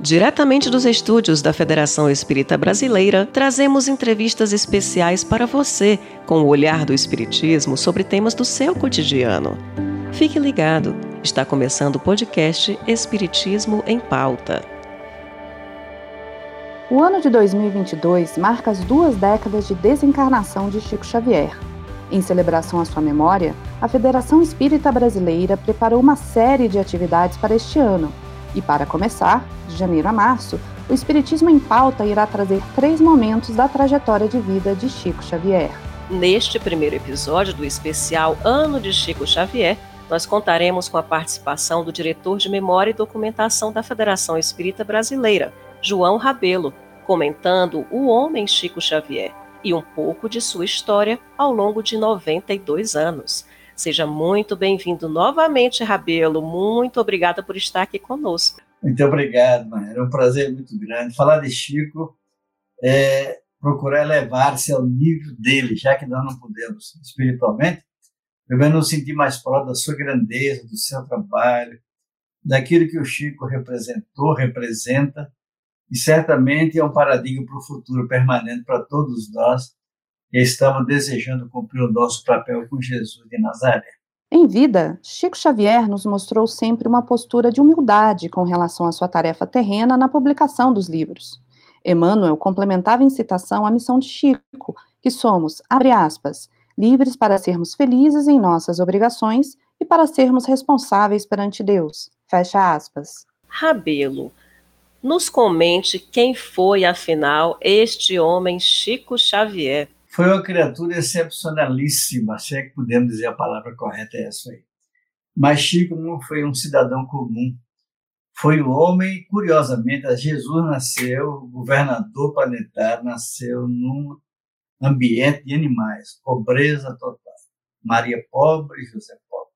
Diretamente dos estúdios da Federação Espírita Brasileira, trazemos entrevistas especiais para você com o olhar do Espiritismo sobre temas do seu cotidiano. Fique ligado, está começando o podcast Espiritismo em Pauta. O ano de 2022 marca as duas décadas de desencarnação de Chico Xavier. Em celebração à sua memória, a Federação Espírita Brasileira preparou uma série de atividades para este ano e para começar, de janeiro a março, o Espiritismo em Pauta irá trazer três momentos da trajetória de vida de Chico Xavier. Neste primeiro episódio do especial Ano de Chico Xavier, nós contaremos com a participação do diretor de Memória e Documentação da Federação Espírita Brasileira, João Rabelo, comentando o homem Chico Xavier e um pouco de sua história ao longo de 92 anos. Seja muito bem-vindo novamente, Rabelo. Muito obrigada por estar aqui conosco. Muito obrigado, Maria. É um prazer muito grande. Falar de Chico é procurar elevar-se ao nível dele, já que nós não podemos espiritualmente, eu nos sentir mais próximo da sua grandeza, do seu trabalho, daquilo que o Chico representou, representa, e certamente é um paradigma para o futuro permanente para todos nós e estamos desejando cumprir o nosso papel com Jesus de Nazaré. Em vida, Chico Xavier nos mostrou sempre uma postura de humildade com relação à sua tarefa terrena na publicação dos livros. Emmanuel complementava em citação a missão de Chico, que somos, abre aspas, livres para sermos felizes em nossas obrigações e para sermos responsáveis perante Deus. Fecha aspas. Rabelo, nos comente quem foi, afinal, este homem Chico Xavier. Foi uma criatura excepcionalíssima, se é que podemos dizer a palavra correta é essa aí. Mas Chico não foi um cidadão comum. Foi um homem, curiosamente, Jesus nasceu, governador planetário, nasceu num ambiente de animais, pobreza total. Maria pobre, José pobre.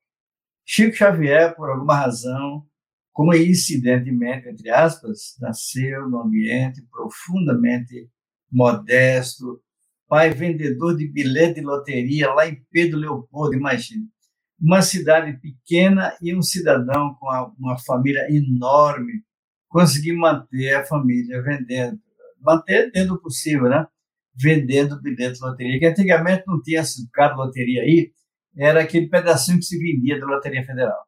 Chico Xavier, por alguma razão, coincidentemente, entre aspas, nasceu num ambiente profundamente modesto, pai vendedor de bilhete de loteria lá em Pedro Leopoldo, imagine. Uma cidade pequena e um cidadão com uma família enorme conseguir manter a família vendendo, manter dentro do possível, né? Vendendo bilhete de loteria, que antigamente não tinha cada loteria aí, era aquele pedacinho que se vendia da Loteria Federal.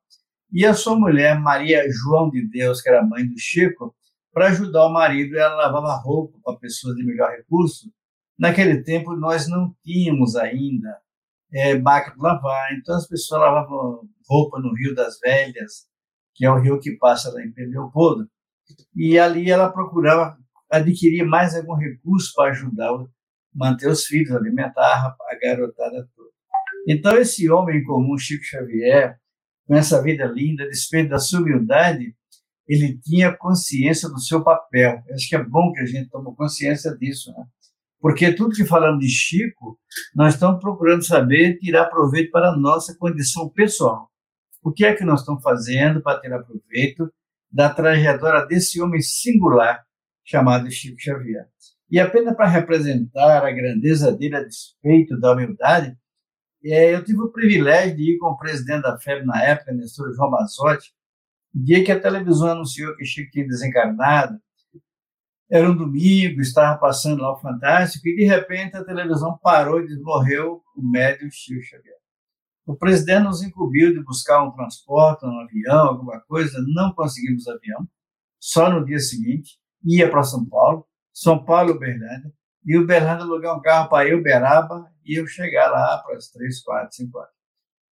E a sua mulher, Maria João de Deus, que era mãe do Chico, para ajudar o marido, ela lavava roupa para pessoas de melhor recurso, Naquele tempo, nós não tínhamos ainda é, máquina de lavar, então as pessoas lavavam roupa no Rio das Velhas, que é o rio que passa lá em Leopoldo, e ali ela procurava adquirir mais algum recurso para ajudar manter os filhos, alimentar a garotada toda. Então, esse homem comum, Chico Xavier, com essa vida linda, despeito da sua humildade, ele tinha consciência do seu papel. Acho que é bom que a gente tome consciência disso, né? Porque tudo que falamos de Chico, nós estamos procurando saber tirar proveito para a nossa condição pessoal. O que é que nós estamos fazendo para tirar proveito da trajetória desse homem singular chamado Chico Xavier? E apenas para representar a grandeza dele a despeito da humildade, é, eu tive o privilégio de ir com o presidente da FEB na época, Nestor João Mazotti, dia que a televisão anunciou que Chico tinha desencarnado, era um domingo, estava passando lá o Fantástico, e de repente a televisão parou e morreu o médium Chico Xavier. O presidente nos incumbiu de buscar um transporte, um avião, alguma coisa, não conseguimos avião. Só no dia seguinte, ia para São Paulo, São Paulo e Uberlândia, e Uberlândia alugar um carro para Uberaba e eu chegar lá para as três, quatro, cinco horas.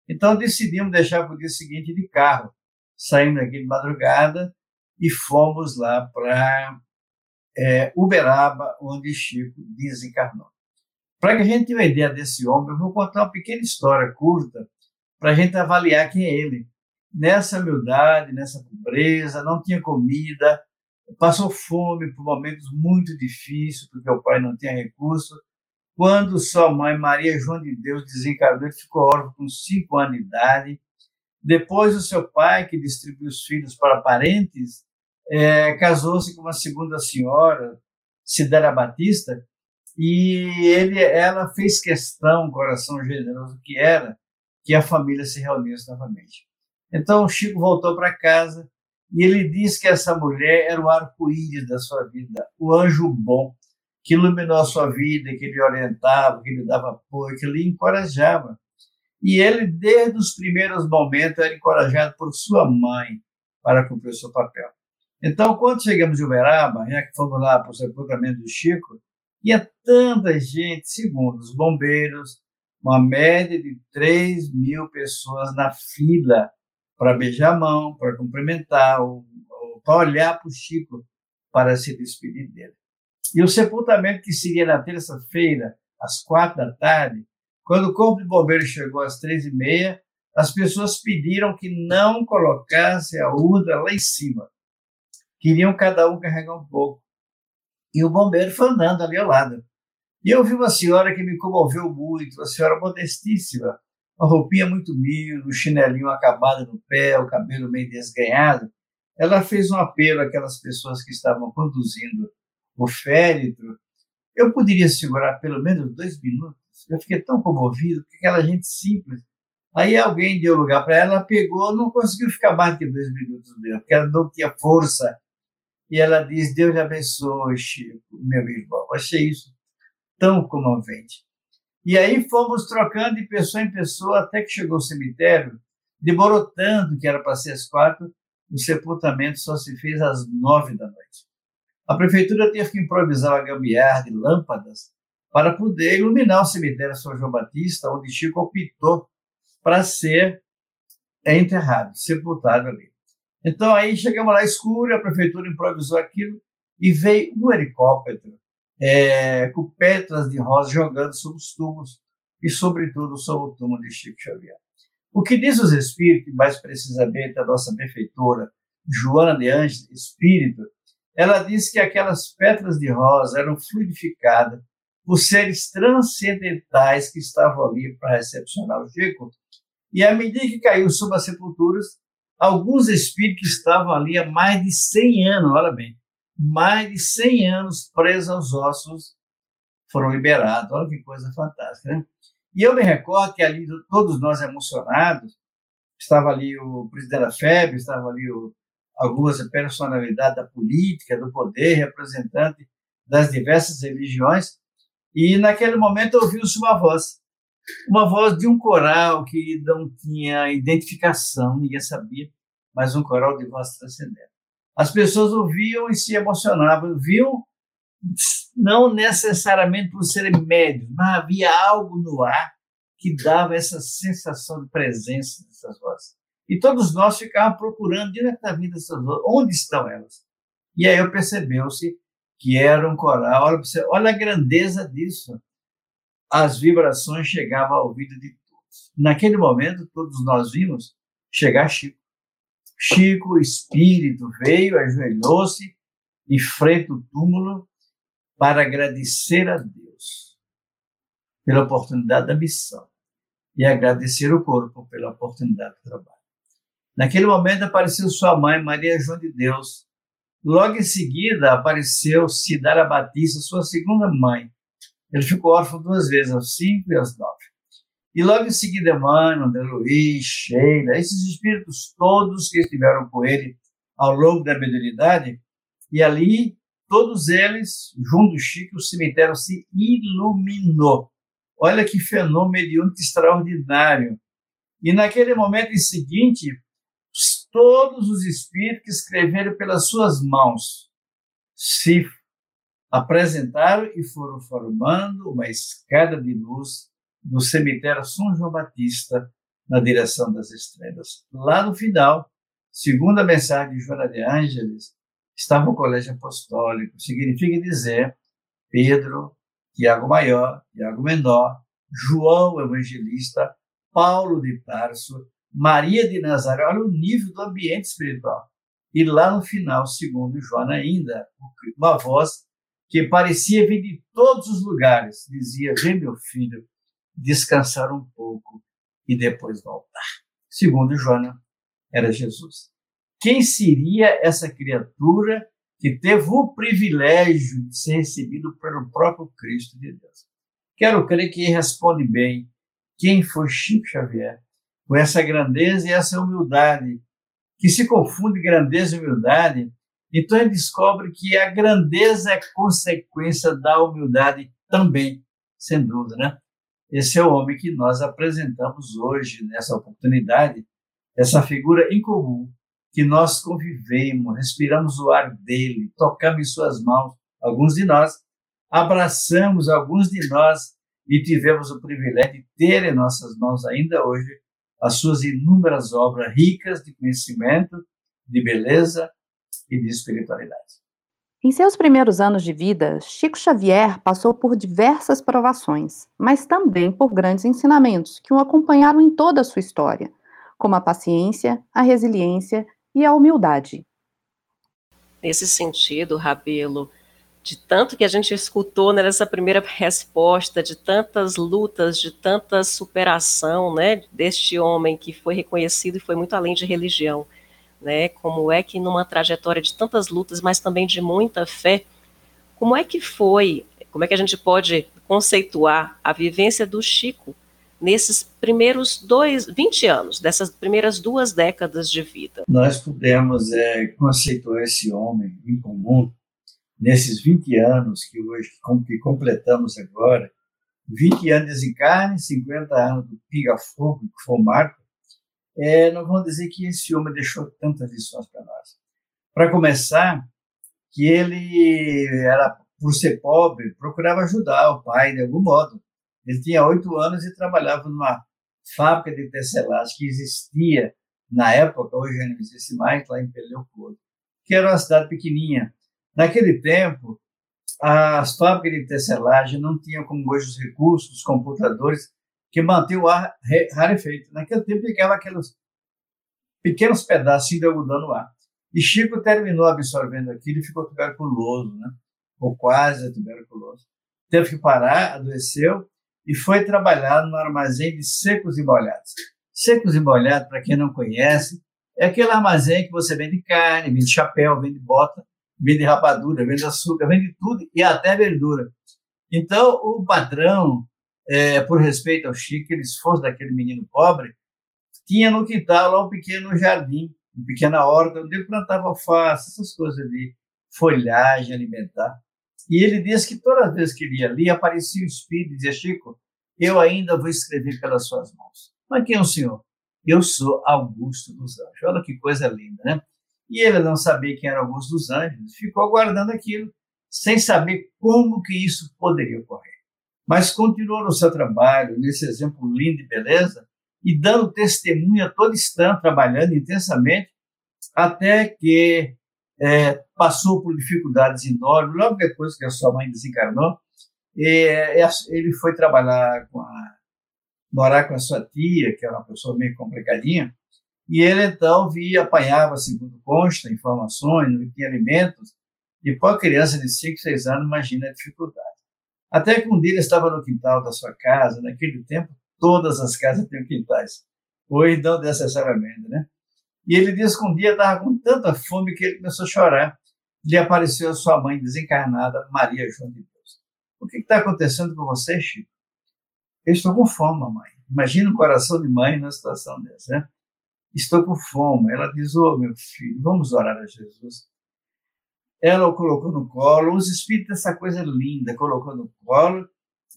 Então decidimos deixar para o dia seguinte de carro. Saímos daqui de madrugada e fomos lá para é, Uberaba, onde Chico desencarnou. Para que a gente tenha uma ideia desse homem, eu vou contar uma pequena história curta para a gente avaliar quem é ele. Nessa humildade, nessa pobreza, não tinha comida, passou fome por momentos muito difíceis, porque o pai não tinha recurso. Quando sua mãe, Maria João de Deus, desencarnou, ele ficou órfão com cinco anos de idade. Depois, o seu pai, que distribuiu os filhos para parentes, é, casou-se com uma segunda senhora, Cidara Batista, e ele, ela fez questão, coração generoso que era, que a família se reunisse novamente. Então, Chico voltou para casa E ele diz que essa mulher era o arco-íris da sua vida, o anjo bom, que iluminou a sua vida, que lhe orientava, que lhe dava apoio, que lhe encorajava. E ele, desde os primeiros momentos, era encorajado por sua mãe para cumprir o seu papel. Então, quando chegamos em Uberaba, já que fomos lá para o sepultamento do Chico, ia tanta gente, segundo os bombeiros, uma média de 3 mil pessoas na fila para beijar a mão, para cumprimentar, para olhar para o Chico, para se despedir dele. E o sepultamento que seria na terça-feira, às quatro da tarde, quando o corpo de bombeiro chegou às três e meia, as pessoas pediram que não colocasse a urna lá em cima. Queriam cada um carregar um pouco. E o bombeiro foi andando ali ao lado. E eu vi uma senhora que me comoveu muito, uma senhora modestíssima, uma roupinha muito humilde, um chinelinho acabado no pé, o cabelo meio desganhado. Ela fez um apelo àquelas pessoas que estavam conduzindo o féretro. Eu poderia segurar pelo menos dois minutos. Eu fiquei tão comovido, porque aquela gente simples. Aí alguém deu lugar para ela, pegou, não conseguiu ficar mais que dois minutos mesmo, porque ela não tinha força. E ela diz: Deus abençoe, Chico, meu irmão. Achei isso tão comovente. E aí fomos trocando de pessoa em pessoa até que chegou o cemitério. Demorou tanto que era para ser às quatro, o sepultamento só se fez às nove da noite. A prefeitura teve que improvisar uma gambiarra de lâmpadas para poder iluminar o cemitério São João Batista, onde Chico optou para ser enterrado, sepultado ali. Então aí chegamos lá escuro, a prefeitura improvisou aquilo e veio um helicóptero é, com pétalas de rosa jogando sobre os túmulos e, sobretudo, sobre o túmulo de Chico Xavier. O que diz os espíritos, mais precisamente a nossa benfeitora, Joana de Anjos, espírito, ela diz que aquelas pétalas de rosa eram fluidificadas por seres transcendentais que estavam ali para recepcionar o Chico. E à medida que caiu sobre as sepulturas, alguns espíritos que estavam ali há mais de 100 anos, olha bem, mais de 100 anos presos aos ossos foram liberados. Olha que coisa fantástica, né? E eu me recordo que ali, todos nós emocionados, estava ali o presidente da FEB, estava ali o, algumas personalidades da política, do poder, representante das diversas religiões, e naquele momento ouviu-se uma voz, uma voz de um coral que não tinha identificação, ninguém sabia, mas um coral de voz transcendente. As pessoas ouviam e se emocionavam, viam não necessariamente por serem médios, mas havia algo no ar que dava essa sensação de presença dessas vozes. E todos nós ficávamos procurando diretamente essas vozes, onde estão elas? E aí eu percebeu-se que era um coral. Olha, olha a grandeza disso. As vibrações chegavam ao ouvido de todos. Naquele momento, todos nós vimos chegar Chico. Chico, espírito, veio, ajoelhou-se e frente o túmulo para agradecer a Deus pela oportunidade da missão e agradecer o corpo pela oportunidade do trabalho. Naquele momento apareceu sua mãe, Maria João de Deus, Logo em seguida, apareceu Cidara Batista, sua segunda mãe. Ele ficou órfão duas vezes, aos cinco e aos nove. E logo em seguida, Emmanuel, André Luiz, Sheila, esses espíritos todos que estiveram com ele ao longo da mediunidade, e ali, todos eles, junto Chico, o cemitério se iluminou. Olha que fenômeno mediúnico extraordinário. E naquele momento seguinte, todos os espíritos que escreveram pelas suas mãos se apresentaram e foram formando uma escada de luz do cemitério São João Batista na direção das estrelas. Lá no final, segundo a mensagem de Joana de Ângeles, estava o colégio apostólico. Significa dizer Pedro, Tiago Maior, Tiago Menor, João Evangelista, Paulo de Tarso, Maria de Nazaré, olha o nível do ambiente espiritual. E lá no final, segundo Joana ainda, uma voz que parecia vir de todos os lugares, dizia: Vem, meu filho, descansar um pouco e depois voltar. Segundo Joana, era Jesus. Quem seria essa criatura que teve o privilégio de ser recebido pelo próprio Cristo de Deus? Quero crer que responde bem quem foi Chico Xavier com essa grandeza e essa humildade que se confunde grandeza e humildade, então ele descobre que a grandeza é consequência da humildade também, sem dúvida, né? Esse é o homem que nós apresentamos hoje, nessa oportunidade, essa figura incomum, que nós convivemos, respiramos o ar dele, tocamos em suas mãos, alguns de nós, abraçamos alguns de nós e tivemos o privilégio de ter em nossas mãos ainda hoje as suas inúmeras obras ricas de conhecimento, de beleza e de espiritualidade. Em seus primeiros anos de vida, Chico Xavier passou por diversas provações, mas também por grandes ensinamentos que o acompanharam em toda a sua história, como a paciência, a resiliência e a humildade. Nesse sentido, Rabelo, de tanto que a gente escutou né, nessa primeira resposta, de tantas lutas, de tanta superação, né, deste homem que foi reconhecido e foi muito além de religião, né, como é que numa trajetória de tantas lutas, mas também de muita fé, como é que foi, como é que a gente pode conceituar a vivência do Chico nesses primeiros dois, 20 anos, dessas primeiras duas décadas de vida? Nós pudemos é, conceituar esse homem em comum nesses 20 anos que hoje que completamos agora, 20 anos de carne, 50 anos do Piga Fogo, que foi o marco, é, não vamos dizer que esse homem deixou tantas lições para nós. Para começar, que ele era, por ser pobre, procurava ajudar o pai de algum modo. Ele tinha oito anos e trabalhava numa fábrica de tecelagem que existia na época, hoje não existe mais, lá em Peleopoldo, que era uma cidade pequenininha, Naquele tempo, as fábricas de tecelagem não tinham como hoje os recursos, os computadores, que mantinham o ar rarefeito. Naquele tempo, pegava aqueles pequenos pedaços de algodão no ar. E Chico terminou absorvendo aquilo e ficou tuberculoso, né? ou quase tuberculoso. Teve que parar, adoeceu e foi trabalhar no armazém de secos e molhados. Secos e molhados, para quem não conhece, é aquele armazém que você vende carne, vende chapéu, vende bota, vende rapadura, vende açúcar, vende tudo e até verdura. Então, o patrão, é, por respeito ao Chico, ele esforço daquele menino pobre, tinha no quintal lá um pequeno jardim, uma pequena horta, onde ele plantava alface, essas coisas de folhagem alimentar. E ele disse que todas as vezes que ele ia ali, aparecia o espírito e dizia, Chico, eu ainda vou escrever pelas suas mãos. Mas quem é o senhor? Eu sou Augusto dos Anjos. Olha que coisa linda, né? e ele não sabia quem era Augusto dos Anjos, ficou aguardando aquilo, sem saber como que isso poderia ocorrer. Mas continuou no seu trabalho, nesse exemplo lindo e beleza, e dando testemunho a todo instante, trabalhando intensamente, até que é, passou por dificuldades enormes. Logo depois que a sua mãe desencarnou, ele foi trabalhar com a, morar com a sua tia, que era uma pessoa meio complicadinha, e ele então via, apanhava, segundo consta, informações, não tinha alimentos. E para a criança de 5, 6 anos, imagina a dificuldade. Até que um dia ele estava no quintal da sua casa, naquele tempo todas as casas têm quintais. Hoje não necessariamente, né? E ele disse que um dia estava com tanta fome que ele começou a chorar. Lhe apareceu a sua mãe desencarnada, Maria João de Deus. O que está acontecendo com você, Chico? Eu estou com fome, mamãe. Imagina o coração de mãe numa situação dessa, né? estou com fome. Ela diz, ô oh, meu filho, vamos orar a Jesus. Ela o colocou no colo, os espíritos, essa coisa linda, colocou no colo,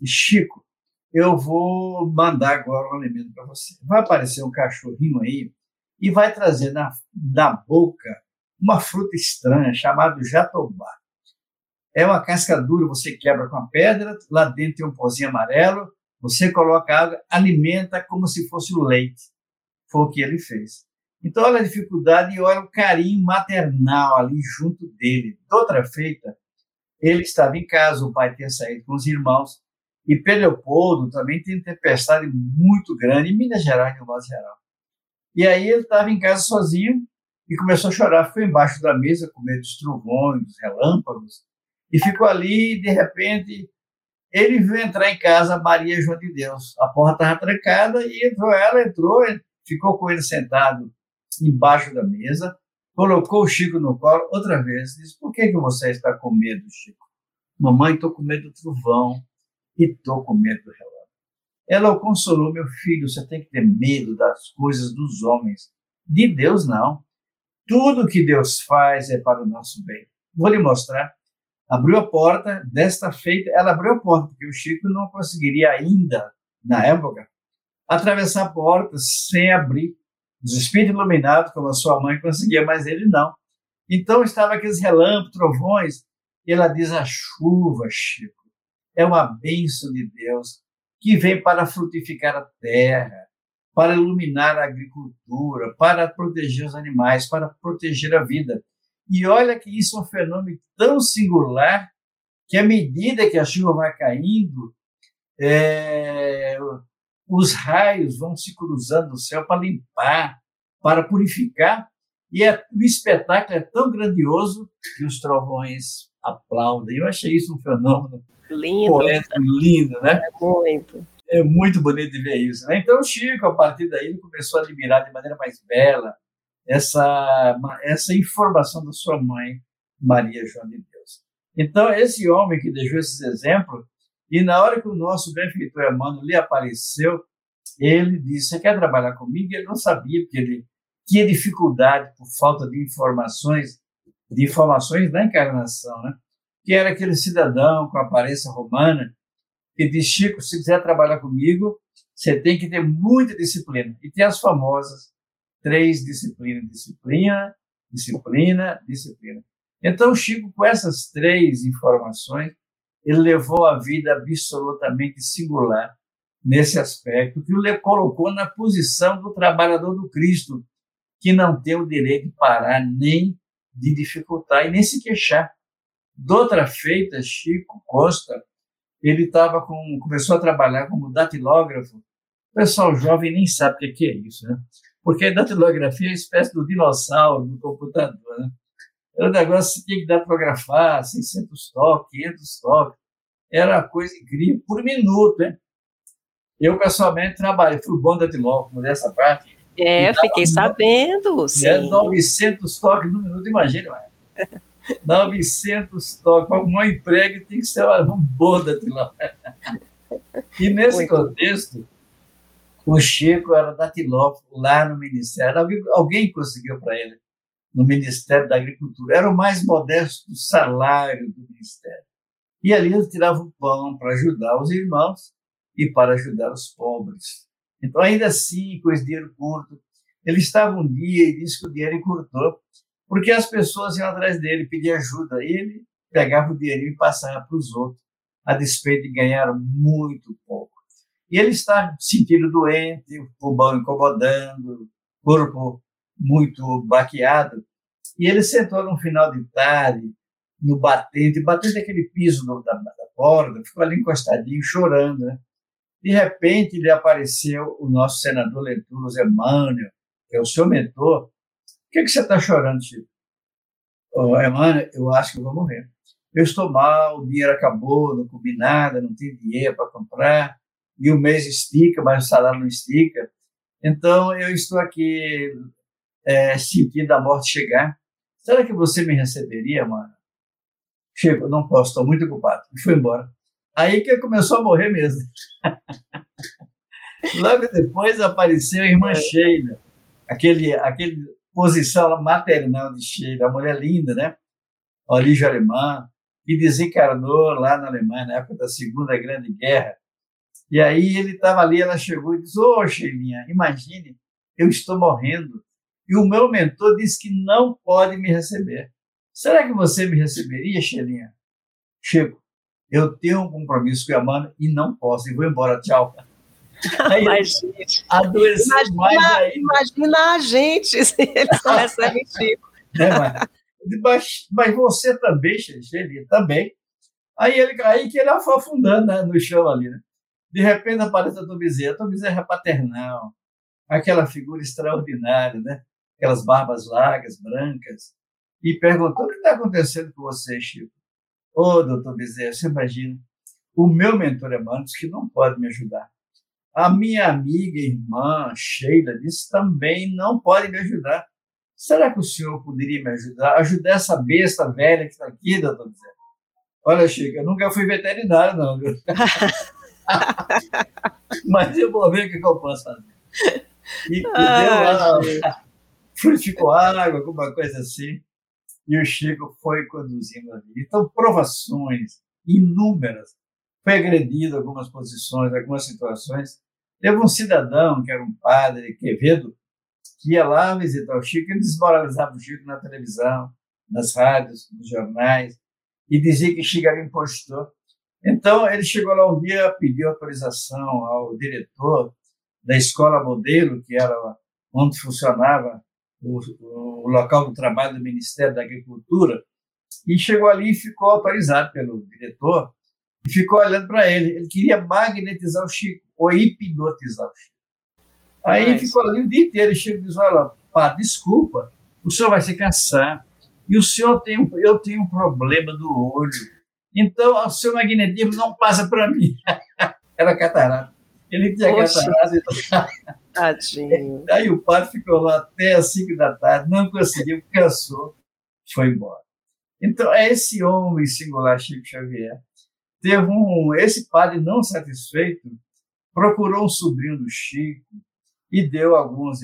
e Chico, eu vou mandar agora um alimento para você. Vai aparecer um cachorrinho aí e vai trazer na, na boca uma fruta estranha chamada jatobá. É uma casca dura, você quebra com a pedra, lá dentro tem um pozinho amarelo, você coloca água, alimenta como se fosse o leite. Foi o que ele fez. Então, olha a dificuldade e olha o carinho maternal ali junto dele. De outra feita, ele estava em casa, o pai tinha saído com os irmãos, e Leopoldo também tem tempestade muito grande, em Minas Gerais, no modo geral. E aí ele estava em casa sozinho e começou a chorar, foi embaixo da mesa com medo dos trovões, dos relâmpagos, e ficou ali, e de repente, ele viu entrar em casa Maria João de Deus. A porta estava trancada e entrou ela, entrou, ficou com ele sentado embaixo da mesa, colocou o Chico no colo outra vez, disse: Por que, que você está com medo, Chico? Mamãe, estou com medo do trovão e estou com medo do relógio. Ela o consolou: Meu filho, você tem que ter medo das coisas dos homens. De Deus, não. Tudo que Deus faz é para o nosso bem. Vou lhe mostrar. Abriu a porta, desta feita, ela abriu a porta, porque o Chico não conseguiria ainda, na época, atravessar a porta sem abrir. Os espíritos iluminados, como a sua mãe, conseguia, mas ele não. Então estava aqueles relâmpagos, trovões, e ela diz: a chuva, Chico, é uma bênção de Deus que vem para frutificar a terra, para iluminar a agricultura, para proteger os animais, para proteger a vida. E olha que isso é um fenômeno tão singular que, à medida que a chuva vai caindo, é, os raios vão se cruzando no céu para limpar, para purificar, e é, o espetáculo é tão grandioso que os trovões aplaudem. Eu achei isso um fenômeno lindo, poético, lindo, né? É muito. É muito bonito de ver isso. Né? Então, o Chico, a partir daí, começou a admirar de maneira mais bela essa, essa informação da sua mãe, Maria João de Deus. Então, esse homem que deixou esses exemplos, e na hora que o nosso benfeitor Emmanuel lhe apareceu, ele disse: Você quer trabalhar comigo? Ele não sabia, porque ele tinha dificuldade por falta de informações, de informações da encarnação, né? Que era aquele cidadão com aparência romana que disse: Chico, se quiser trabalhar comigo, você tem que ter muita disciplina. E tem as famosas três disciplinas: disciplina, disciplina, disciplina. Então, Chico, com essas três informações, ele levou a vida absolutamente singular nesse aspecto, que o colocou na posição do trabalhador do Cristo, que não tem o direito de parar nem de dificultar e nem se queixar. Doutra feita, Chico Costa, ele tava com, começou a trabalhar como datilógrafo. O pessoal jovem nem sabe o que é isso, né? Porque a datilografia é uma espécie do dinossauro do computador, né? Era um negócio que tinha que datilografar 600 toques, 500 toques. Era uma coisa incrível, por minuto, né? Eu, pessoalmente, trabalhei, fui bom datilógrafo nessa parte. É, fiquei sabendo, sim. É 900 toques no minuto, imagina, 900 toques, para um emprego tem que ser um bom datilógrafo. E nesse Muito. contexto, o Chico era datilógrafo lá no Ministério. Alguém, alguém conseguiu para ele no Ministério da Agricultura. Era o mais modesto salário do Ministério. E ali ele tirava o pão para ajudar os irmãos e para ajudar os pobres. Então, ainda assim, com esse dinheiro curto, ele estava um dia e disse que o dinheiro encurtou, porque as pessoas iam atrás dele pedir ajuda. E ele pegava o dinheiro e passava para os outros, a despeito de ganhar muito pouco. E ele está sentindo doente, o pulmão incomodando, corpo muito baqueado. E ele sentou no final de tarde, no batente, batendo aquele piso da, da porta, ficou ali encostadinho, chorando. Né? De repente, lhe apareceu o nosso senador Lentulus Emmanuel, que é o seu mentor. O que, é que você está chorando, Chico? Oh, Emmanuel, eu acho que eu vou morrer. Eu estou mal, o dinheiro acabou, não comi nada, não tenho dinheiro para comprar e o mês estica, mas o salário não estica. Então, eu estou aqui é, sentindo a morte chegar. Será que você me receberia, mano? Chego, não posso, estou muito ocupado. E foi embora. Aí que começou a morrer mesmo. Logo depois apareceu a irmã Sheila, aquele, aquele posição maternal de Sheila, a mulher linda, né? Origem alemã, que desencarnou lá na Alemanha, na época da Segunda Grande Guerra, e aí ele estava ali, ela chegou e disse: Ô, oh, Sheilinha, imagine, eu estou morrendo e o meu mentor disse que não pode me receber. Será que você me receberia, Sheilinha? Chico, eu tenho um compromisso com a Amanda e não posso, e vou embora, tchau. Aí, imagina, mais. Imagina a gente se eles não recebem Chico. É, mas, mas, mas, você também, Sheilinha, também. Aí, ele, aí que ele foi afundando né, no chão ali, né? De repente aparece a Tom Bezerra. A Tom Bezerra é paternal, aquela figura extraordinária, né? Aquelas barbas largas, brancas, e perguntou: o que está acontecendo com você, Chico? Ô, oh, doutor Bezerra, você imagina, o meu mentor Emmanuel disse que não pode me ajudar. A minha amiga e irmã Sheila disse também não pode me ajudar. Será que o senhor poderia me ajudar? Ajudar essa besta velha que está aqui, doutor Bezerra? Olha, Chico, eu nunca fui veterinário, não. Mas eu vou ver o que, eu posso fazer. E, ah, deu lá, frutificou água, alguma coisa assim. E o Chico foi conduzindo ali. Então, provações inúmeras. Foi agredido algumas posições, algumas situações. Teve um cidadão, que era um padre, Quevedo, que ia lá visitar o Chico e desmoralizava o Chico na televisão, nas rádios, nos jornais, e dizia que Chico era impostor. Então, ele chegou lá um dia, pediu autorização ao diretor da escola modelo, que era onde funcionava o, o local do trabalho do Ministério da Agricultura, e chegou ali e ficou autorizado pelo diretor e ficou olhando para ele. Ele queria magnetizar o Chico, ou hipnotizar o Chico. Aí Mas... ficou ali o dia inteiro. E Chico disse: Olha, pá, desculpa, o senhor vai se cansar. E o senhor tem, eu tenho um problema do olho. Então, o seu magnetismo não passa para mim. Era catarata. Ele tinha catarata. Então... Tadinho. Aí o padre ficou lá até as 5 da tarde, não conseguiu, cansou, foi embora. Então, é esse homem singular, Chico Xavier, teve um. Esse padre não satisfeito procurou um sobrinho do Chico e deu alguns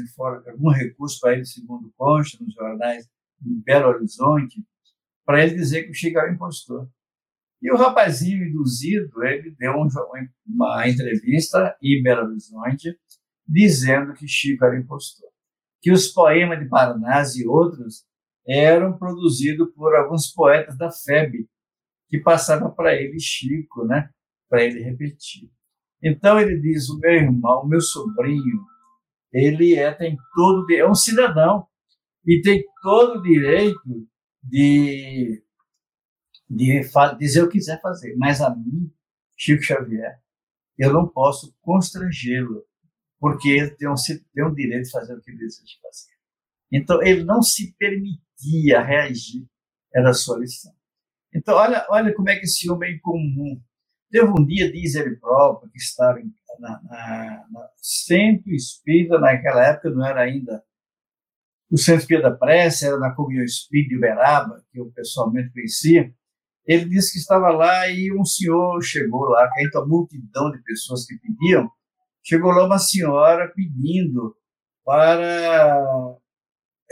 algum recurso para ele, segundo consta nos jornais de Belo Horizonte, para ele dizer que o Chico era impostor. E o rapazinho induzido, ele deu um, uma entrevista em Belo Horizonte dizendo que Chico era impostor. Que os poemas de Parnás e outros eram produzidos por alguns poetas da FEB, que passavam para ele Chico, né? para ele repetir. Então ele diz: o meu irmão, o meu sobrinho, ele é, tem todo, é um cidadão e tem todo o direito de de dizer o que quiser fazer. Mas a mim, Chico Xavier, eu não posso constrangê-lo, porque ele tem um, tem um direito de fazer o que deseja fazer. Então, ele não se permitia reagir, era a sua lição. Então, olha, olha como é que esse homem é comum. Teve um dia, diz ele próprio, que estava na, na, na Centro Espírita, naquela época não era ainda o Centro Espírita da Prece, era na Comunhão Espírita de Uberaba, que eu pessoalmente conhecia, ele disse que estava lá e um senhor chegou lá, com a multidão de pessoas que pediam, chegou lá uma senhora pedindo para,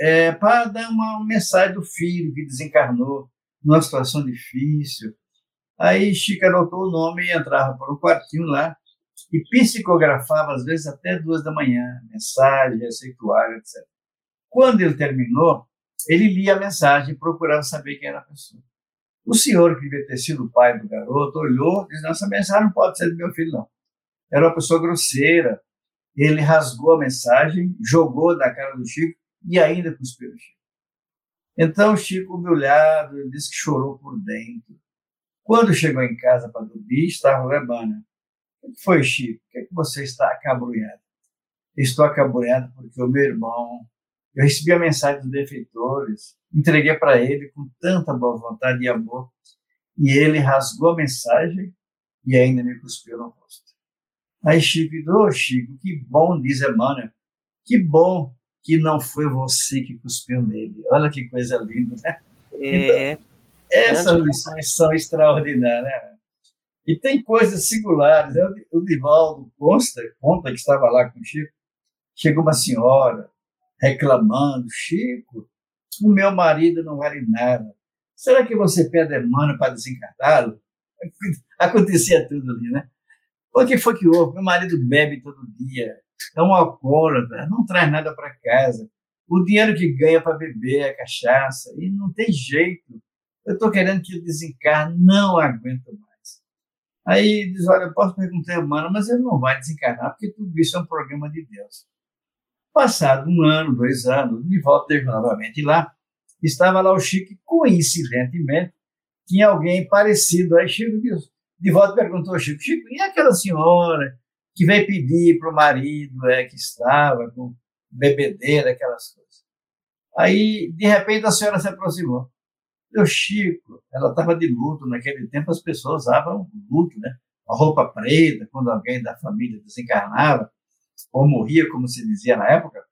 é, para dar uma, mensagem do filho que desencarnou numa situação difícil. Aí Chico anotou o nome e entrava para um quartinho lá e psicografava, às vezes, até duas da manhã, mensagem, receituário, etc. Quando ele terminou, ele lia a mensagem e procurava saber quem era a pessoa. O senhor, que devia ter sido o pai do garoto, olhou e disse: Essa mensagem não pode ser do meu filho, não. Era uma pessoa grosseira. Ele rasgou a mensagem, jogou na cara do Chico e ainda cuspiu o Chico. Então, o Chico, humilhado, disse que chorou por dentro. Quando chegou em casa para dormir, estava o Lebana. O que foi, Chico? Por que, é que você está acabrunhado? Estou acabrunhado porque o meu irmão eu recebi a mensagem dos defeitores, entreguei para ele com tanta boa vontade e amor, e ele rasgou a mensagem e ainda me cuspiu no rosto. Aí Chico oh, Chico, que bom, diz Emmanuel, que bom que não foi você que cuspiu nele. Olha que coisa linda, né? É. Então, essas lições são extraordinárias. Né? E tem coisas singulares. Né? O Divaldo consta, conta que estava lá com o Chico. Chegou uma senhora, reclamando, Chico, o meu marido não vale nada. Será que você pede Emmanuel para desencarná-lo? Acontecia tudo ali, né? O que foi que houve? Meu marido bebe todo dia, é um alcoólatra, não traz nada para casa. O dinheiro que ganha para beber é cachaça, e não tem jeito. Eu estou querendo que ele desencarne, não aguento mais. Aí diz: Olha, eu posso perguntar a Emmanuel, mas ele não vai desencarnar, porque tudo isso é um programa de Deus. Passado um ano, dois anos, de volta teve novamente lá. Estava lá o Chico, coincidentemente, tinha alguém parecido. Aí Chico de volta perguntou ao Chico, Chico, e aquela senhora que veio pedir para o marido é, que estava com bebedeira, aquelas coisas. Aí, de repente, a senhora se aproximou. Meu Chico, ela estava de luto. Naquele tempo, as pessoas usavam luto, né? A roupa preta, quando alguém da família desencarnava ou morria, como se dizia na época.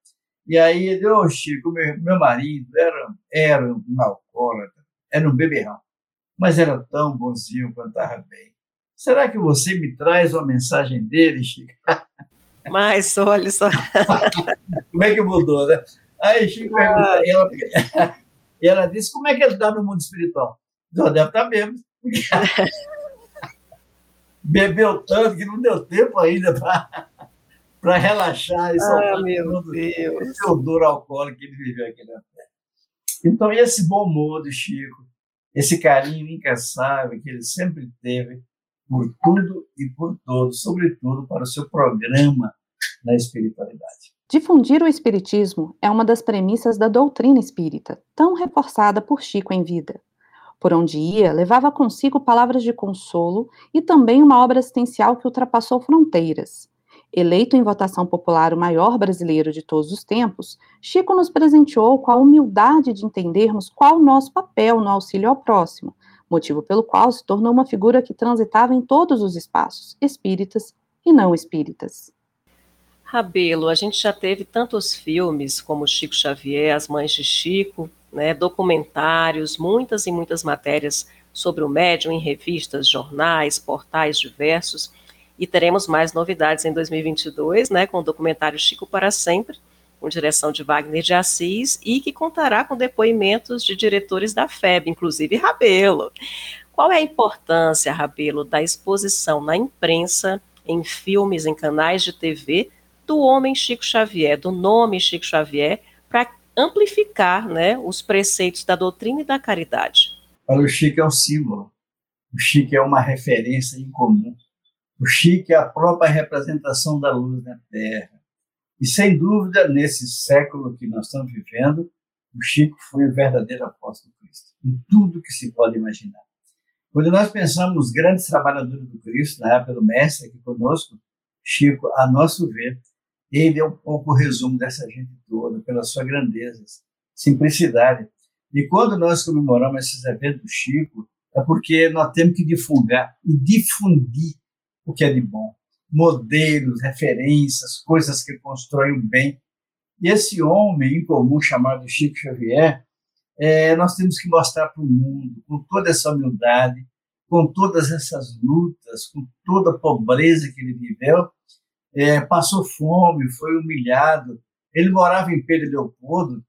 E aí ele, ô Chico, meu, meu marido era, era um alcoólatra, era um beberrão, mas era tão bonzinho quando estava bem. Será que você me traz uma mensagem dele, Chico? Mas olha só. Como é que mudou, né? Aí Chico pergunta, ela, ela disse, como é que ele está no mundo espiritual? Já deve estar tá bêbado. Bebeu tanto que não deu tempo ainda para relaxar e soltar ah, meu Deus. esse odor alcoólico que ele viveu aqui na terra. Então, esse bom humor do Chico, esse carinho incansável que ele sempre teve por tudo e por todos, sobretudo para o seu programa na espiritualidade. Difundir o espiritismo é uma das premissas da doutrina espírita, tão reforçada por Chico em vida. Por onde ia, levava consigo palavras de consolo e também uma obra assistencial que ultrapassou fronteiras. Eleito em votação popular o maior brasileiro de todos os tempos, Chico nos presenteou com a humildade de entendermos qual o nosso papel no auxílio ao próximo, motivo pelo qual se tornou uma figura que transitava em todos os espaços, espíritas e não espíritas. Rabelo, a gente já teve tantos filmes como Chico Xavier, As Mães de Chico, né, documentários, muitas e muitas matérias sobre o médium em revistas, jornais, portais diversos. E teremos mais novidades em 2022, né, com o documentário Chico para Sempre, com direção de Wagner de Assis e que contará com depoimentos de diretores da FEB, inclusive Rabelo. Qual é a importância, Rabelo, da exposição na imprensa, em filmes, em canais de TV, do homem Chico Xavier, do nome Chico Xavier, para amplificar né, os preceitos da doutrina e da caridade? Para o Chico é um símbolo. O Chico é uma referência em comum. O Chico é a própria representação da luz na Terra. E, sem dúvida, nesse século que nós estamos vivendo, o Chico foi o verdadeiro apóstolo de Cristo, em tudo que se pode imaginar. Quando nós pensamos nos grandes trabalhadores do Cristo, na época do Mestre aqui conosco, Chico, a nosso ver, ele é um pouco o resumo dessa gente toda, pela sua grandeza, simplicidade. E quando nós comemoramos esses eventos do Chico, é porque nós temos que divulgar e difundir o que é de bom modelos, referências, coisas que constroem o bem. E esse homem em comum chamado Chico Xavier, é, nós temos que mostrar para o mundo, com toda essa humildade, com todas essas lutas, com toda a pobreza que ele viveu, é, passou fome, foi humilhado. Ele morava em Pedro Leopoldo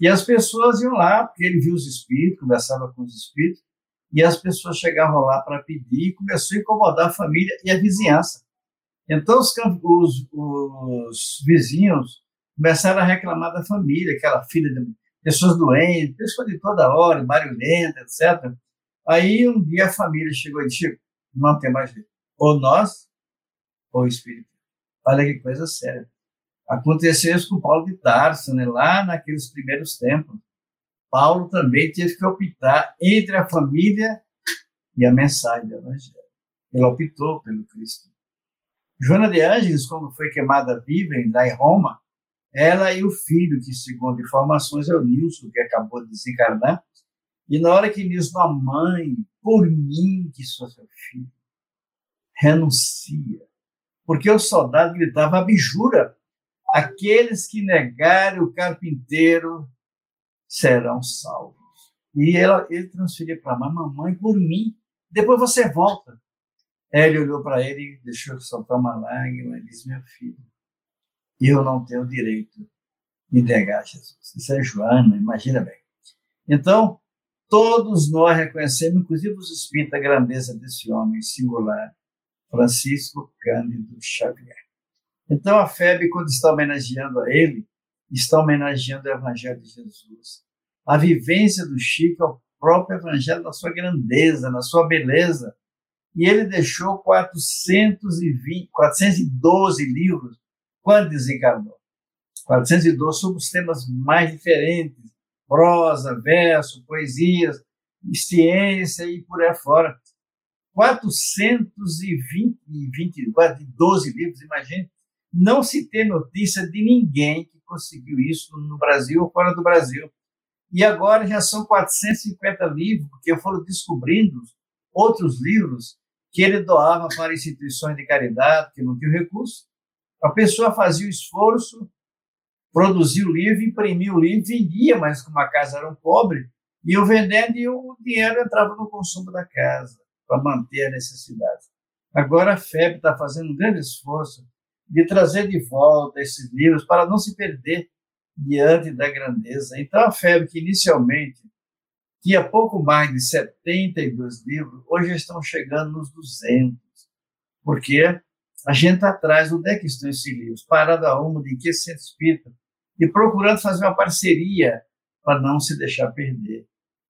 e as pessoas iam lá, porque ele viu os espíritos, conversava com os espíritos, e as pessoas chegavam lá para pedir e começou a incomodar a família e a vizinhança. Então, os, os, os, vizinhos começaram a reclamar da família, aquela filha de pessoas doentes, pessoas de toda hora, barulhenta, etc. Aí, um dia, a família chegou e disse: não tem mais jeito. Ou nós, ou o Espírito. Olha que coisa séria. Aconteceu isso com Paulo de Tarso, né? lá naqueles primeiros tempos. Paulo também teve que optar entre a família e a mensagem do Evangelho. Ele optou pelo Cristo. Joana de Ângeles, quando foi queimada viva lá em Roma, ela e o filho, que segundo informações é o Nilson, que acabou de desencarnar, e na hora que Nilson, a mãe, por mim que sou seu filho, renuncia. Porque o soldado gritava, abjura, aqueles que negarem o carpinteiro serão salvos. E ela, ele transferiu para a mamãe, por mim, depois você volta. Ele olhou para ele, deixou soltar uma lágrima e disse: Meu filho, eu não tenho direito de negar Jesus. Isso é Joana, imagina bem. Então, todos nós reconhecemos, inclusive os espíritos, a grandeza desse homem singular, Francisco Cândido Xavier. Então, a FEB, quando está homenageando a ele, está homenageando o Evangelho de Jesus. A vivência do Chico é o próprio Evangelho na sua grandeza, na sua beleza, e ele deixou 420, 412 livros quando desencarnou. 412 sobre os temas mais diferentes, prosa, verso, poesias, ciência e por aí fora. 420, 20, 12 livros, imagine, não se tem notícia de ninguém que conseguiu isso no Brasil ou fora do Brasil. E agora já são 450 livros, porque foram descobrindo outros livros que ele doava para instituições de caridade que não tinham recurso. A pessoa fazia o esforço, produzia o livro, imprimia o livro, vendia, mas como a casa era um pobre, iam vendendo e o dinheiro entrava no consumo da casa, para manter a necessidade. Agora a FEB está fazendo um grande esforço de trazer de volta esses livros para não se perder, diante da grandeza. Então, a febre que inicialmente tinha pouco mais de 72 livros, hoje estão chegando nos 200, porque a gente está atrás, onde é que estão esses livros? Parada uma de que centro espírita, e procurando fazer uma parceria para não se deixar perder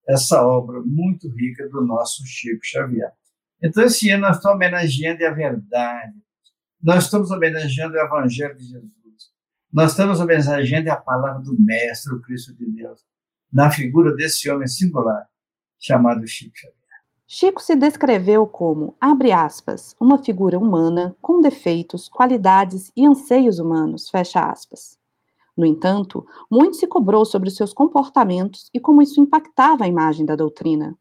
essa obra muito rica do nosso Chico Xavier. Então, esse ano nós estamos homenageando a verdade, nós estamos homenageando o Evangelho de Jesus, nós estamos homenageando a palavra do Mestre, o Cristo de Deus, na figura desse homem singular chamado Chico Xavier. Chico se descreveu como, abre aspas, uma figura humana com defeitos, qualidades e anseios humanos, fecha aspas. No entanto, muito se cobrou sobre os seus comportamentos e como isso impactava a imagem da doutrina.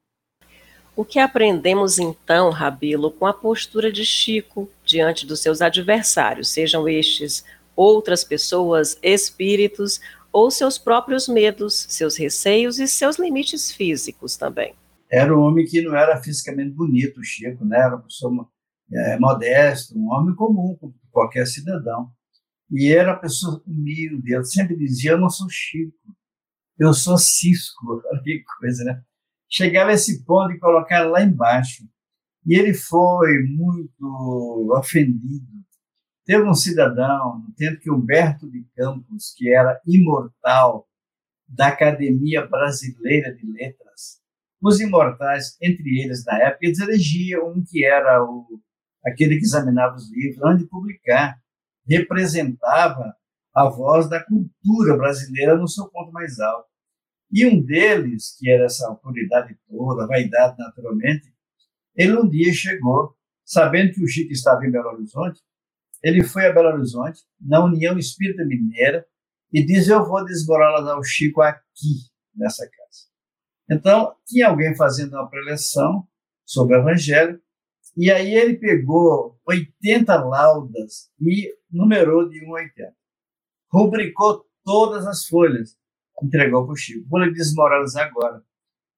O que aprendemos então, Rabilo, com a postura de Chico diante dos seus adversários, sejam estes outras pessoas, espíritos ou seus próprios medos, seus receios e seus limites físicos também? Era um homem que não era fisicamente bonito, Chico, né? Era uma pessoa é, modesta, um homem comum, como qualquer cidadão. E era uma pessoa humilde. Ele sempre dizia: Eu não sou Chico, eu sou Cisco. Que coisa, né? Chegava a esse ponto de colocar lá embaixo. E ele foi muito ofendido. Teve um cidadão, no tempo que Humberto de Campos, que era imortal da Academia Brasileira de Letras, os imortais, entre eles na época, eles elegiam um que era o, aquele que examinava os livros, onde publicar representava a voz da cultura brasileira no seu ponto mais alto. E um deles, que era essa autoridade toda, vaidade naturalmente, ele um dia chegou, sabendo que o Chico estava em Belo Horizonte, ele foi a Belo Horizonte, na União Espírita Mineira, e diz: Eu vou desmoralizar o Chico aqui, nessa casa. Então, tinha alguém fazendo uma preleção sobre o Evangelho, e aí ele pegou 80 laudas e numerou de 1 a 80. Rubricou todas as folhas, entregou para o Chico. Vou lhe desmoralizar agora.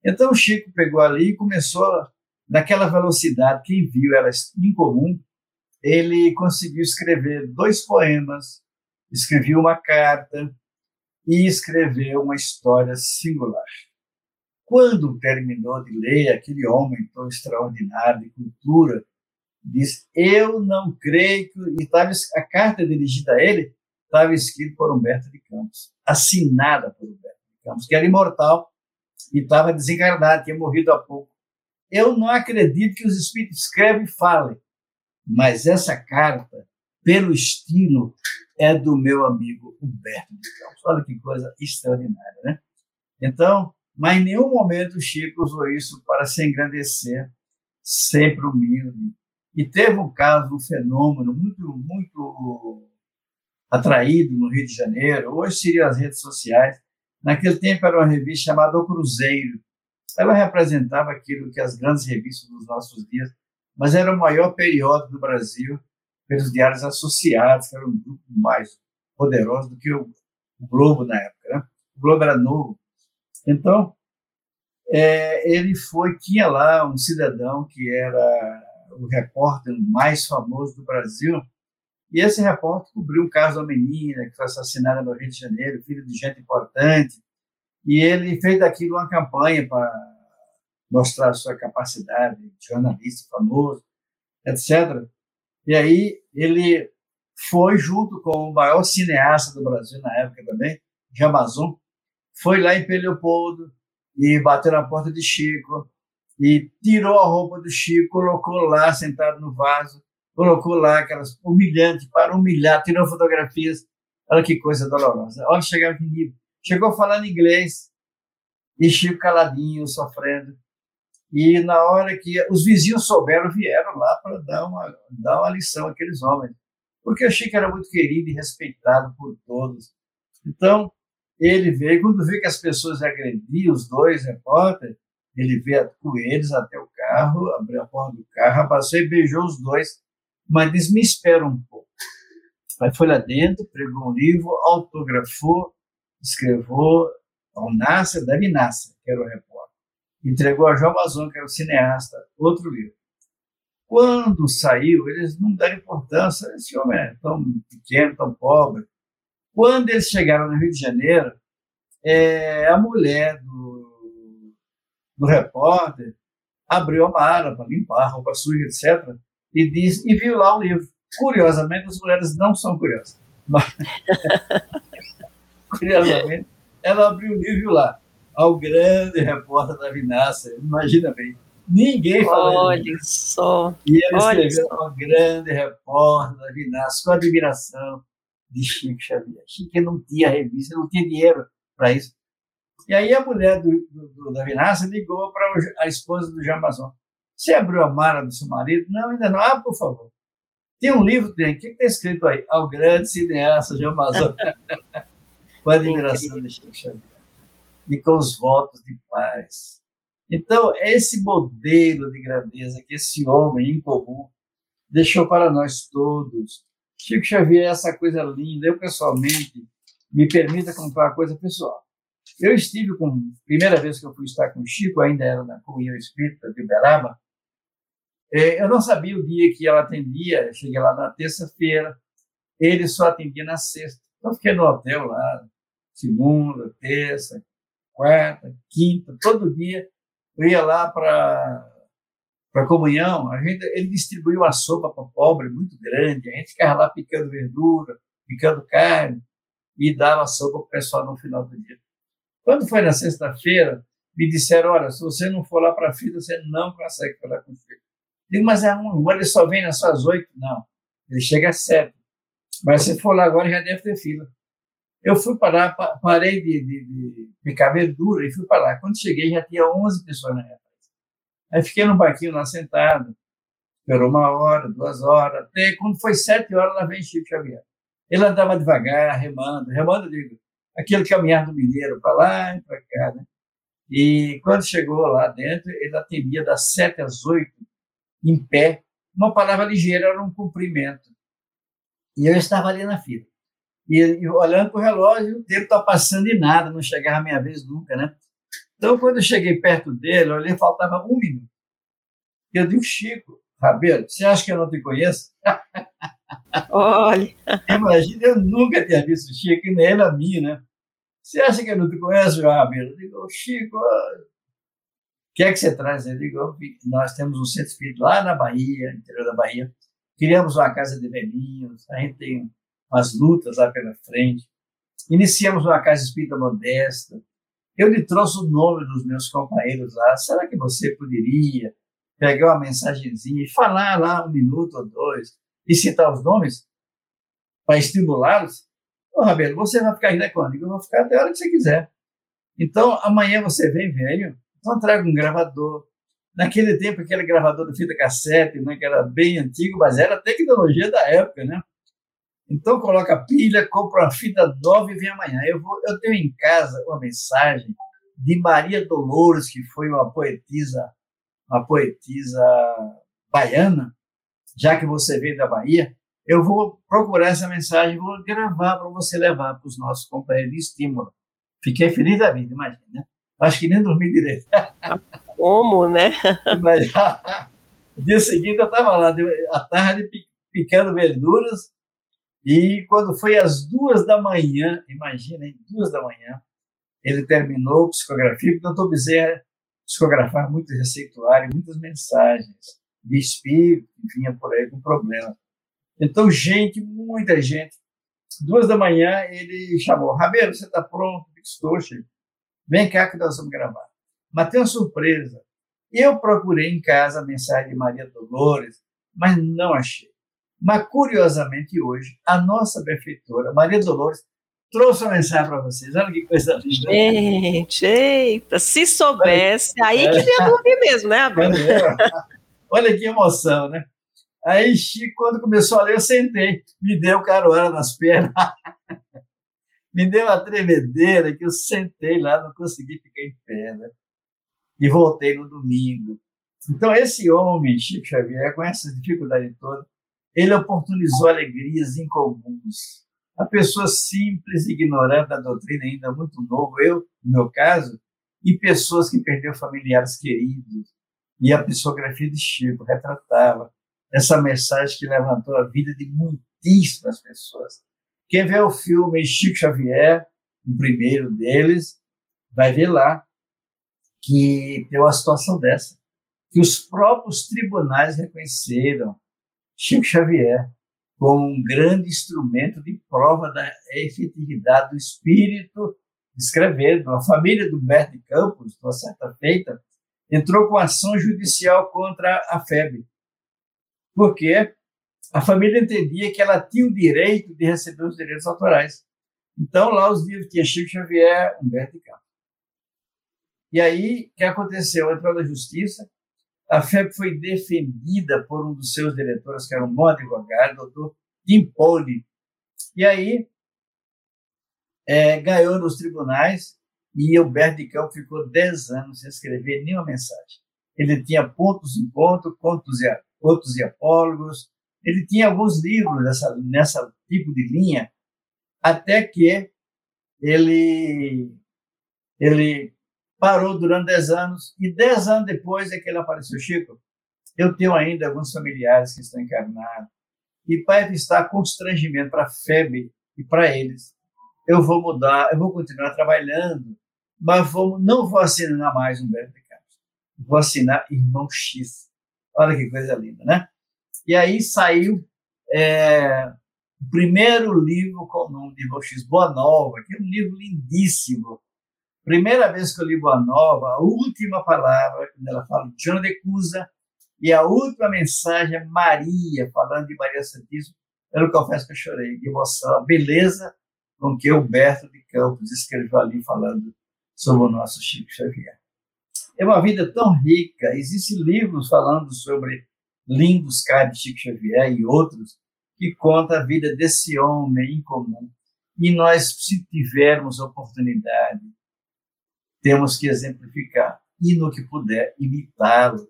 Então o Chico pegou ali e começou, naquela velocidade, quem viu era incomum, ele conseguiu escrever dois poemas, escreveu uma carta e escreveu uma história singular. Quando terminou de ler aquele homem tão extraordinário de cultura, diz: Eu não creio que. E tava, a carta dirigida a ele estava escrita por Humberto de Campos, assinada por Humberto de Campos, que era imortal e estava desencarnado, tinha morrido há pouco. Eu não acredito que os espíritos escrevem e falem, mas essa carta, pelo estilo, é do meu amigo Humberto de Campos. Olha que coisa extraordinária, né? Então, mas em nenhum momento o Chico usou isso para se engrandecer, sempre humilde. E teve um caso, um fenômeno muito, muito atraído no Rio de Janeiro, hoje seriam as redes sociais. Naquele tempo era uma revista chamada O Cruzeiro. Ela representava aquilo que as grandes revistas dos nossos dias, mas era o maior periódico do Brasil pelos diários associados, que era um grupo mais poderoso do que o, o Globo na época. Né? O Globo era novo, então, é, ele foi, tinha lá um cidadão que era o repórter mais famoso do Brasil, e esse repórter cobriu um caso uma menina que foi assassinada no Rio de Janeiro, filho de gente importante, e ele fez daquilo uma campanha para mostrar sua capacidade de jornalista famoso, etc. E aí ele foi junto com o maior cineasta do Brasil na época também, Jamazon, foi lá em Peleopoldo e bateu na porta de Chico e tirou a roupa do Chico, colocou lá sentado no vaso, colocou lá aquelas humilhantes para humilhar, tirou fotografias. Olha que coisa dolorosa. Olha, chegava que. Chegou falando inglês e Chico caladinho, sofrendo. E na hora que os vizinhos souberam, vieram lá para dar uma, dar uma lição àqueles homens. Porque o Chico era muito querido e respeitado por todos. Então, ele veio, quando vê que as pessoas agrediam os dois repórteres, ele veio com eles até o carro, abriu a porta do carro, abraçou e beijou os dois, mas disse, me espera um pouco. Aí foi lá dentro, pregou um livro, autografou, escreveu ao Nasser, Davi Nasser, que era o repórter. Entregou a João Amazon, que era o cineasta, outro livro. Quando saiu, eles não deram importância. Esse homem é tão pequeno, tão pobre. Quando eles chegaram no Rio de Janeiro, é, a mulher do, do repórter abriu a mala para limpar roupa suja, etc. E, disse, e viu lá o livro. Curiosamente, as mulheres não são curiosas. Mas, curiosamente, ela abriu o livro lá. Ao grande repórter da Vinácia. Imagina bem. Ninguém falou. Olha só. E ele escreveu ao grande repórter da Vinácia, com admiração de Chico Xavier. Chico não tinha revista, não tinha dinheiro para isso. E aí a mulher do, do, da Vinácia ligou para a esposa do Jean Mazon. Você abriu a mala do seu marido? Não, ainda não. Ah, por favor. Tem um livro, tem. O que está escrito aí? Ao grande cineasta Jean Mazon. com admiração de Chico Xavier. E com os votos de paz. Então, esse modelo de grandeza que esse homem incomum deixou para nós todos. Chico Xavier é essa coisa linda. Eu, pessoalmente, me permita contar uma coisa pessoal. Eu estive com, primeira vez que eu fui estar com o Chico, ainda era na Comunhão Espírita de Uberaba, é, eu não sabia o dia que ela atendia, cheguei lá na terça-feira, ele só atendia na sexta. Então, fiquei no hotel lá, segunda, terça, quarta, quinta, todo dia. Eu ia lá para para comunhão, a gente, ele distribuiu uma sopa para pobre muito grande, a gente ficava lá picando verdura, picando carne, e dava sopa para o pessoal no final do dia. Quando foi na sexta-feira, me disseram, olha, se você não for lá para a fila, você não consegue falar com o filho. Digo, mas é um, ele só vem nas suas oito? Não, ele chega às sete. Mas se for lá agora, já deve ter fila. Eu fui para lá, parei de, de, de picar verdura e fui para lá. Quando cheguei, já tinha 11 pessoas na minha frente. Aí fiquei no barquinho lá sentado, esperou uma hora, duas horas, até quando foi sete horas, lá vem Chico Xavier. Ele andava devagar, remando, remando, digo, aquele caminhar do mineiro para lá e para cá, né? E quando chegou lá dentro, ele atendia das sete às oito, em pé. Uma palavra ligeira era um cumprimento. E eu estava ali na fila. E, e olhando para o relógio, o tempo está passando e nada, não chegava a minha vez nunca, né? Então, quando eu cheguei perto dele, eu olhei, faltava um minuto. Eu disse, Chico, Rabelo, você acha que eu não te conheço? Olha. Imagina, eu nunca tinha visto o Chico, e nem ele a mim, né? Você acha que eu não te conheço, João Rabelo? Eu digo, Chico, o que é que você traz? Eu digo, nós temos um centro espírita lá na Bahia, interior da Bahia. Criamos uma casa de velhinhos, a gente tem umas lutas lá pela frente. Iniciamos uma casa espírita modesta. Eu lhe trouxe o nome dos meus companheiros lá. Será que você poderia pegar uma mensagenzinha e falar lá um minuto ou dois e citar os nomes para estimulá-los? Ô, Rabelo, você vai ficar ainda quando? Eu vou ficar até a hora que você quiser. Então, amanhã você vem, velho, então traga um gravador. Naquele tempo, aquele gravador de fita cassete, né, que era bem antigo, mas era a tecnologia da época, né? Então, coloca pilha, compra uma fita nova e vem amanhã. Eu, vou, eu tenho em casa uma mensagem de Maria Dolores, que foi uma poetisa uma poetisa baiana, já que você veio da Bahia, eu vou procurar essa mensagem, vou gravar para você levar para os nossos companheiros de estímulo. Fiquei feliz da vida, imagina, né? Acho que nem dormi direito. Como, né? Mas, dia seguinte eu estava lá, à tarde, picando verduras, e quando foi às duas da manhã, imagina, duas da manhã, ele terminou psicografia, porque o doutor Bezerra psicografar muito receituário, muitas mensagens de espírito que vinha por aí com problema. Então, gente, muita gente. Duas da manhã, ele chamou, Rabelo, você está pronto? Estou, Chico. Vem cá que nós vamos gravar. Mas tem uma surpresa. Eu procurei em casa a mensagem de Maria Dolores, mas não achei. Mas, curiosamente, hoje, a nossa benfeitora, Maria Dolores, trouxe uma mensagem para vocês. Olha que coisa linda. Gente, eita, se soubesse, aí é. que ia dormir mesmo, né, Abel? Olha que emoção, né? Aí, Chico, quando começou a ler, eu sentei, me deu carona nas pernas, me deu uma tremedeira que eu sentei lá, não consegui ficar em pé, né? E voltei no domingo. Então, esse homem, Chico Xavier, com essas dificuldades todas, ele oportunizou alegrias incomuns a pessoa simples, ignorante da doutrina, ainda muito novo, eu, no meu caso, e pessoas que perderam familiares queridos. E a psicografia de Chico retratava essa mensagem que levantou a vida de muitíssimas pessoas. Quem vê o filme Chico Xavier, o primeiro deles, vai ver lá que tem uma situação dessa, que os próprios tribunais reconheceram Chico Xavier como um grande instrumento de prova da efetividade do espírito escrevendo. A família do Humberto de Campos, uma certa feita, entrou com ação judicial contra a FEB, porque a família entendia que ela tinha o direito de receber os direitos autorais. Então, lá os livros tinha Chico Xavier, Humberto de Campos. E aí, o que aconteceu? Entrou na justiça, a FEB foi defendida por um dos seus diretores, que era um bom advogado, doutor Timpoli. E aí, é, ganhou nos tribunais e Humberto de Campos ficou 10 anos sem escrever nenhuma mensagem. Ele tinha pontos em ponto, contos e, contos e apólogos, ele tinha alguns livros nessa, nessa tipo de linha, até que ele, ele parou durante 10 anos, e 10 anos depois é que ele apareceu. Chico, eu tenho ainda alguns familiares que estão encarnados, e para evitar constrangimento para a e para eles, eu vou mudar, eu vou continuar trabalhando, mas vou, não vou assinar mais um Beto Carlos. Vou assinar Irmão X. Olha que coisa linda, né? E aí saiu é, o primeiro livro com o nome de Irmão X, Boa Nova, que é um livro lindíssimo. Primeira vez que eu li Boa Nova, a última palavra, quando ela fala de Joana de Cusa, e a última mensagem é Maria, falando de Maria Santíssima, eu confesso que eu chorei de emoção, a beleza com que Humberto de Campos escreveu ali falando sobre o nosso Chico Xavier. É uma vida tão rica, existem livros falando sobre lindos caras de Chico Xavier e outros que contam a vida desse homem em comum. E nós, se tivermos oportunidade, temos que exemplificar e, no que puder, imitá-lo,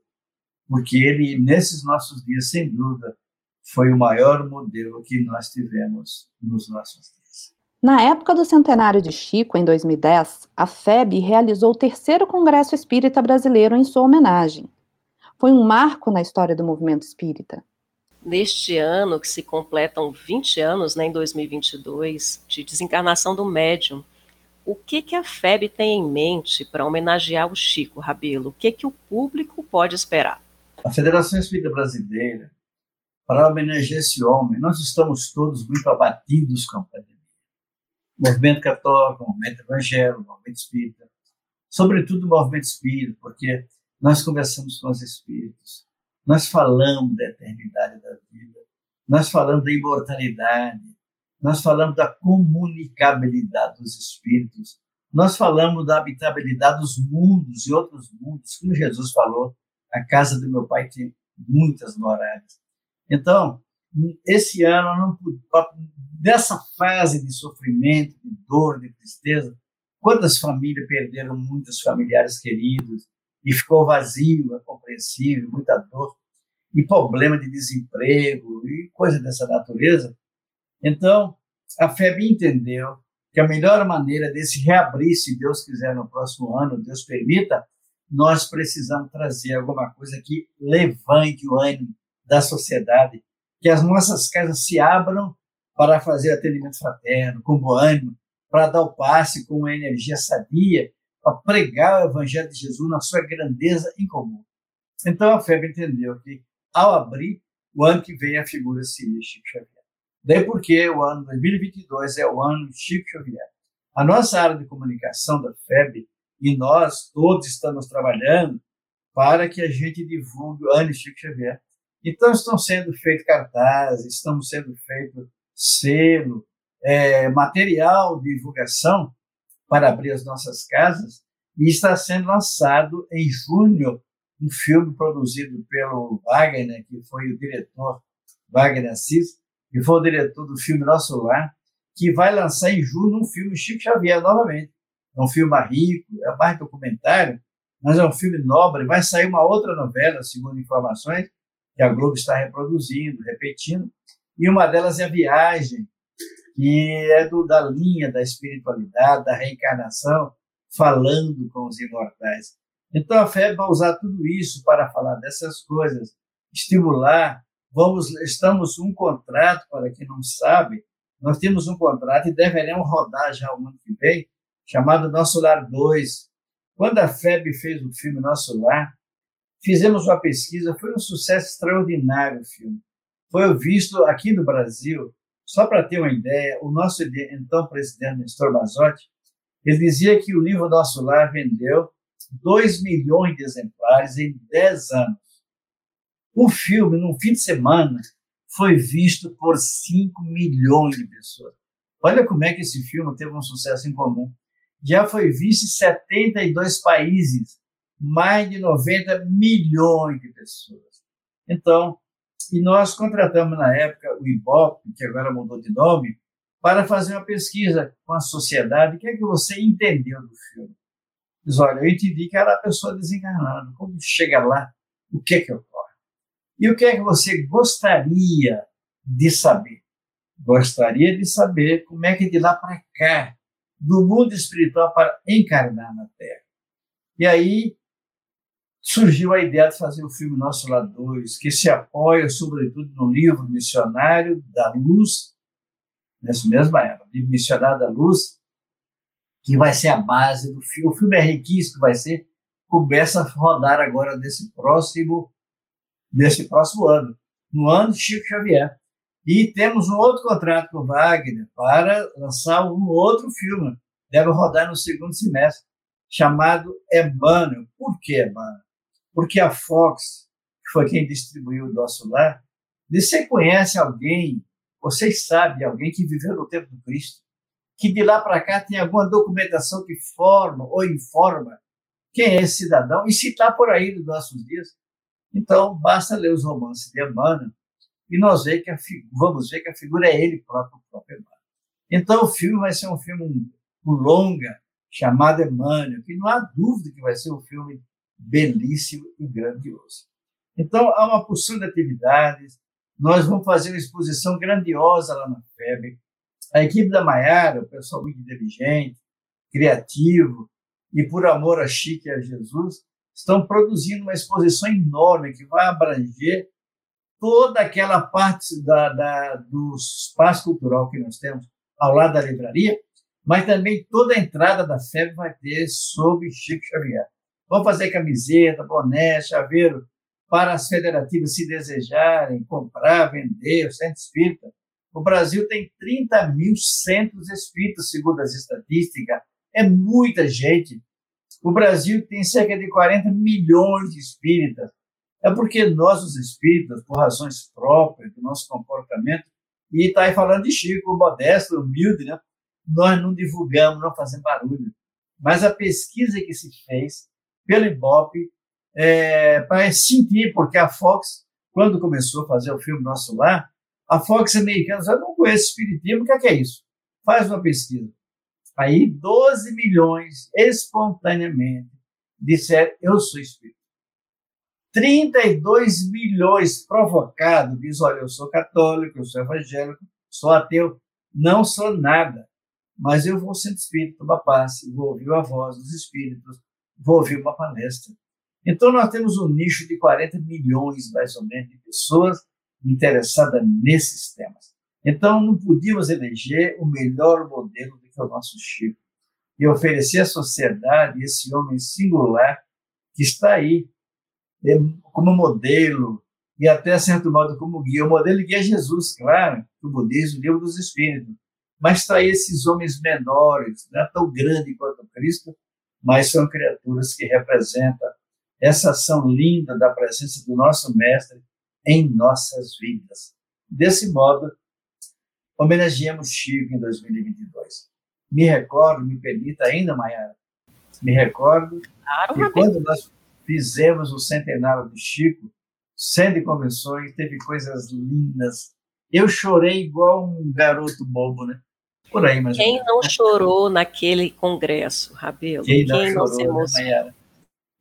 porque ele, nesses nossos dias, sem dúvida, foi o maior modelo que nós tivemos nos nossos dias. Na época do centenário de Chico, em 2010, a FEB realizou o terceiro Congresso Espírita Brasileiro em sua homenagem. Foi um marco na história do movimento espírita. Neste ano, que se completam 20 anos, né, em 2022, de desencarnação do médium, o que, que a FEB tem em mente para homenagear o Chico Rabelo? O que, que o público pode esperar? A Federação Espírita Brasileira, para homenagear esse homem, nós estamos todos muito abatidos com a pandemia movimento católico, movimento evangélico, movimento espírita, sobretudo o movimento espírita, porque nós conversamos com os espíritos, nós falamos da eternidade da vida, nós falamos da imortalidade, nós falamos da comunicabilidade dos espíritos, nós falamos da habitabilidade dos mundos e outros mundos, como Jesus falou, a casa do meu pai tem muitas moradas. Então, esse ano, não, dessa fase de sofrimento, de dor, de tristeza, quantas famílias perderam muitos familiares queridos e ficou vazio, é compreensível, muita dor, e problema de desemprego e coisa dessa natureza. Então, a FEB entendeu que a melhor maneira desse reabrir, se Deus quiser, no próximo ano, Deus permita, nós precisamos trazer alguma coisa que levante o ânimo da sociedade que as nossas casas se abram para fazer atendimento fraterno, com bom ânimo, para dar o passe com uma energia sadia, para pregar o Evangelho de Jesus na sua grandeza em comum. Então a FEB entendeu que, ao abrir, o ano que vem a figura Chico Xavier. Daí porque o ano 2022 é o ano Chico Xavier. A nossa área de comunicação da FEB, e nós todos estamos trabalhando para que a gente divulgue o ano Chico Xavier então, estão sendo feitos cartazes, estão sendo feito selo, é, material de divulgação para abrir as nossas casas, e está sendo lançado em junho um filme produzido pelo Wagner, que foi o diretor, Wagner Assis, que foi o diretor do filme Nosso Lar, que vai lançar em junho um filme Chico Xavier novamente. É um filme rico, é mais documentário, mas é um filme nobre. Vai sair uma outra novela, segundo informações, que a Globo está reproduzindo, repetindo, e uma delas é a viagem, que é do, da linha da espiritualidade, da reencarnação, falando com os imortais. Então a fé vai usar tudo isso para falar dessas coisas, estimular. Vamos, estamos um contrato para quem não sabe, nós temos um contrato e deveremos rodar já o ano que vem, chamado Nosso Lar 2. Quando a FEB fez o filme Nosso Lar, fizemos uma pesquisa, foi um sucesso extraordinário o filme. Foi visto aqui no Brasil, só para ter uma ideia, o nosso então presidente Nestor Mazotti, ele dizia que o livro Nosso Lar vendeu 2 milhões de exemplares em 10 anos. O filme, num fim de semana, foi visto por 5 milhões de pessoas. Olha como é que esse filme teve um sucesso em comum. Já foi visto em 72 países, mais de 90 milhões de pessoas. Então, e nós contratamos na época o IBOP, que agora mudou de nome, para fazer uma pesquisa com a sociedade. O que é que você entendeu do filme? Diz, olha, eu entendi que era a pessoa desencarnada. Quando chega lá, o que é que ocorre? E o que é que você gostaria de saber? Gostaria de saber como é que de lá para cá, do mundo espiritual para encarnar na Terra. E aí surgiu a ideia de fazer o filme Nosso Lado 2, que se apoia, sobretudo, no livro Missionário da Luz, nessa mesma época, livro Missionário da Luz, que vai ser a base do filme. O filme é riquíssimo, vai ser, começa a rodar agora nesse próximo nesse próximo ano, no ano de Chico Xavier. E temos um outro contrato com o Wagner para lançar um outro filme, deve rodar no segundo semestre, chamado Emmanuel. Por que Emmanuel? Porque a Fox, que foi quem distribuiu o nosso lar, você conhece alguém, vocês sabem alguém que viveu no tempo do Cristo, que de lá para cá tem alguma documentação que forma ou informa quem é esse cidadão, e se está por aí nos nossos dias, então, basta ler os romances de Emmanuel e nós ver que a, vamos ver que a figura é ele próprio, o próprio Emmanuel. Então, o filme vai ser um filme um, longa, chamado Emmanuel, que não há dúvida que vai ser um filme belíssimo e grandioso. Então, há uma porção de atividades, nós vamos fazer uma exposição grandiosa lá na FEB. A equipe da Maiara, o pessoal muito inteligente, criativo, e por amor a Chique e a Jesus, estão produzindo uma exposição enorme que vai abranger toda aquela parte da, da, do espaço cultural que nós temos ao lado da livraria, mas também toda a entrada da FEB vai ter sobre Chico Xavier. Vamos fazer camiseta, boné, chaveiro, para as federativas se desejarem comprar, vender, o centro espírita. O Brasil tem 30 mil centros espíritas, segundo as estatísticas. É muita gente o Brasil tem cerca de 40 milhões de espíritas. É porque nós, os espíritas, por razões próprias do nosso comportamento, e está aí falando de Chico, modesto, humilde, né? nós não divulgamos, não fazemos barulho. Mas a pesquisa que se fez pelo Ibope é, para sentir, porque a Fox, quando começou a fazer o filme Nosso Lar, a Fox americana, eu não conheço espiritismo, o que é, que é isso? Faz uma pesquisa. Aí 12 milhões espontaneamente disseram: Eu sou espírito. 32 milhões provocados diz: Olha, eu sou católico, eu sou evangélico, sou ateu, não sou nada, mas eu vou ser espírito, uma passe, vou ouvir a voz dos espíritos, vou ouvir uma palestra. Então, nós temos um nicho de 40 milhões, mais ou menos, de pessoas interessadas nesses temas. Então, não podíamos eleger o melhor modelo do que o nosso Chico e oferecer à sociedade esse homem singular que está aí é, como modelo e até certo modo como guia. O modelo guia é Jesus, claro, o budismo, o livro dos espíritos. Mas está aí esses homens menores, não é tão grande quanto Cristo, mas são criaturas que representam essa ação linda da presença do nosso Mestre em nossas vidas. Desse modo, homenageamos Chico em 2022. Me recordo, me permita ainda, Maiara, me recordo claro, que quando nós fizemos o centenário do Chico, sendo convenções, teve coisas lindas. Eu chorei igual um garoto bobo, né? Por aí, mas Quem não chorou naquele congresso, Rabelo? Quem não Quem chorou, não né?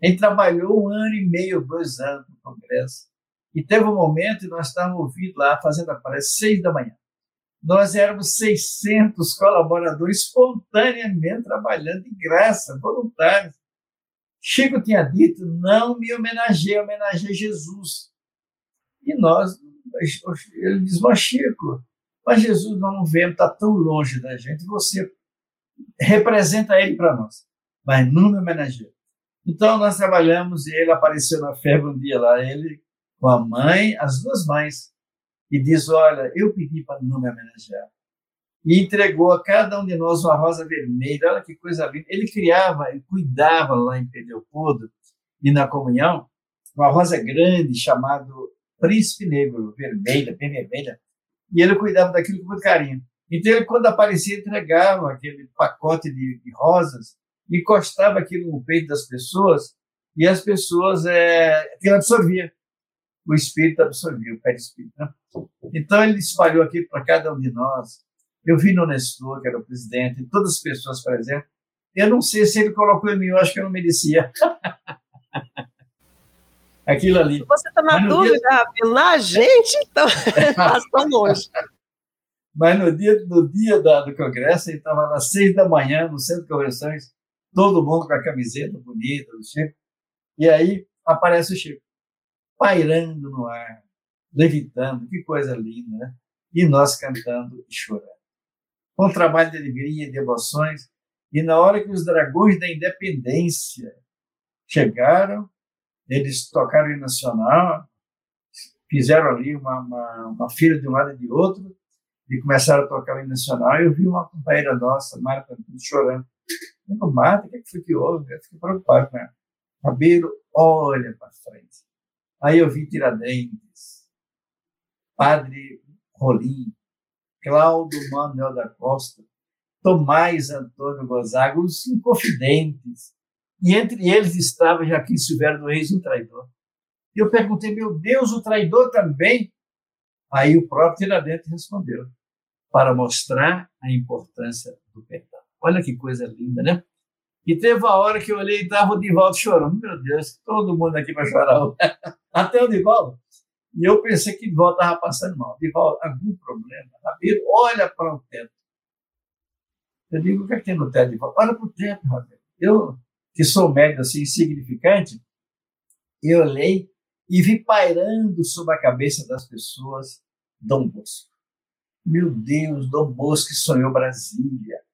A gente trabalhou um ano e meio, dois anos no congresso. E teve um momento e nós estávamos ouvindo lá, fazendo a palestra, seis da manhã nós éramos 600 colaboradores espontaneamente trabalhando de graça, voluntários. Chico tinha dito: não me homenageie, homenageie Jesus. E nós, ele diz: Mas Chico, Mas Jesus nós não vemos, está tão longe da gente, você representa ele para nós, mas não me homenageou. Então nós trabalhamos e ele apareceu na febre um dia lá, ele com a mãe, as duas mães, e diz: Olha, eu pedi para não me homenagear. E entregou a cada um de nós uma rosa vermelha. Olha que coisa linda. Ele criava e cuidava lá em Pedeupodo e na comunhão uma rosa grande chamada Príncipe Negro, vermelha, bem vermelha. E ele cuidava daquilo com muito carinho. Então, ele, quando aparecia, entregava aquele pacote de, de rosas, encostava aquilo no peito das pessoas e as pessoas, é, aquilo absorvia. O espírito absorvia, o perispírito. Né? Então, ele espalhou aquilo para cada um de nós. Eu vi no Nestor, que era o presidente, todas as pessoas presentes. Eu não sei se ele colocou em mim, eu acho que eu não merecia. Aquilo ali. Você está na dúvida, dia... na gente, então estamos longe. Mas no dia, no dia da, do congresso, ele estava às seis da manhã, no centro de convenções, todo mundo com a camiseta bonita do Chico. E aí aparece o Chico, pairando no ar, levitando, que coisa linda, né? E nós cantando e chorando. Um trabalho de alegria, de emoções. E na hora que os dragões da independência chegaram, eles tocaram em nacional, fizeram ali uma, uma, uma fila de um lado e de outro, e começaram a tocar em nacional. Eu vi uma companheira nossa, Mara chorando. Eu digo, Marta, o que, é que foi que houve? Eu fiquei preocupado com ela. Cabelo, olha para frente. Aí eu vi Tiradentes, Padre Rolim, Cláudio Manuel da Costa, Tomás Antônio Gonzaga, os inconfidentes. E entre eles estava Jaquim Silvério do Reis, um traidor. E eu perguntei, meu Deus, o traidor também? Aí o próprio Tiradentes respondeu, para mostrar a importância do perdão. Olha que coisa linda, né? E teve uma hora que eu olhei e estava o Divaldo chorando. Meu Deus, todo mundo aqui vai chorar. Até o Divaldo. E eu pensei que o Divaldo estava passando mal. Divaldo, algum problema? Rabiro, olha para o teto. Eu digo, o que é que tem no teto, Divaldo? Olha para o teto, Rabiro. Eu, que sou médico assim, insignificante, eu olhei e vi pairando sobre a cabeça das pessoas Dom Bosco. Meu Deus, Dom Bosco sonhou Brasília.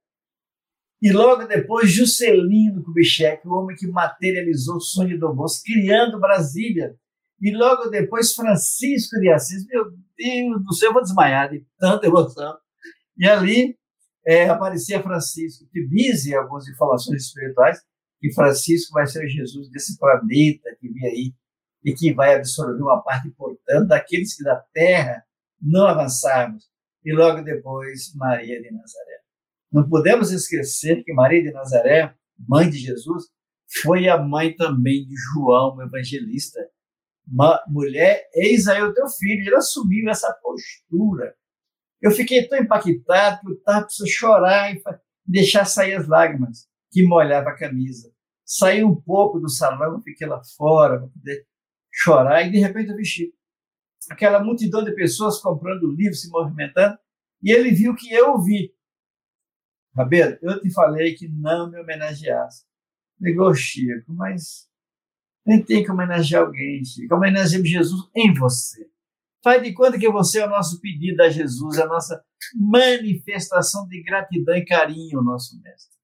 E logo depois, Juscelino Kubitschek, o homem que materializou o sonho Dom Bosco, criando Brasília. E logo depois, Francisco de Assis. Meu Deus do céu, eu vou desmaiar de tanta emoção. E ali é, aparecia Francisco, que dizem algumas informações espirituais que Francisco vai ser o Jesus desse planeta que vem aí e que vai absorver uma parte importante daqueles que da terra não avançarmos. E logo depois, Maria de Nazaré. Não podemos esquecer que Maria de Nazaré, mãe de Jesus, foi a mãe também de João, o evangelista. Uma mulher, eis aí o teu filho. Ele assumiu essa postura. Eu fiquei tão impactado que eu estava precisando chorar e deixar sair as lágrimas que molhava a camisa. Saí um pouco do salão, fiquei lá fora para poder chorar e de repente eu vi Aquela multidão de pessoas comprando livros, se movimentando, e ele viu que eu vi. Rabelo, eu te falei que não me homenageasse. Ligou Chico, mas nem tem que homenagear alguém, Chico. Homenageamos Jesus em você. Faz de conta que você é o nosso pedido a Jesus, a nossa manifestação de gratidão e carinho ao nosso mestre.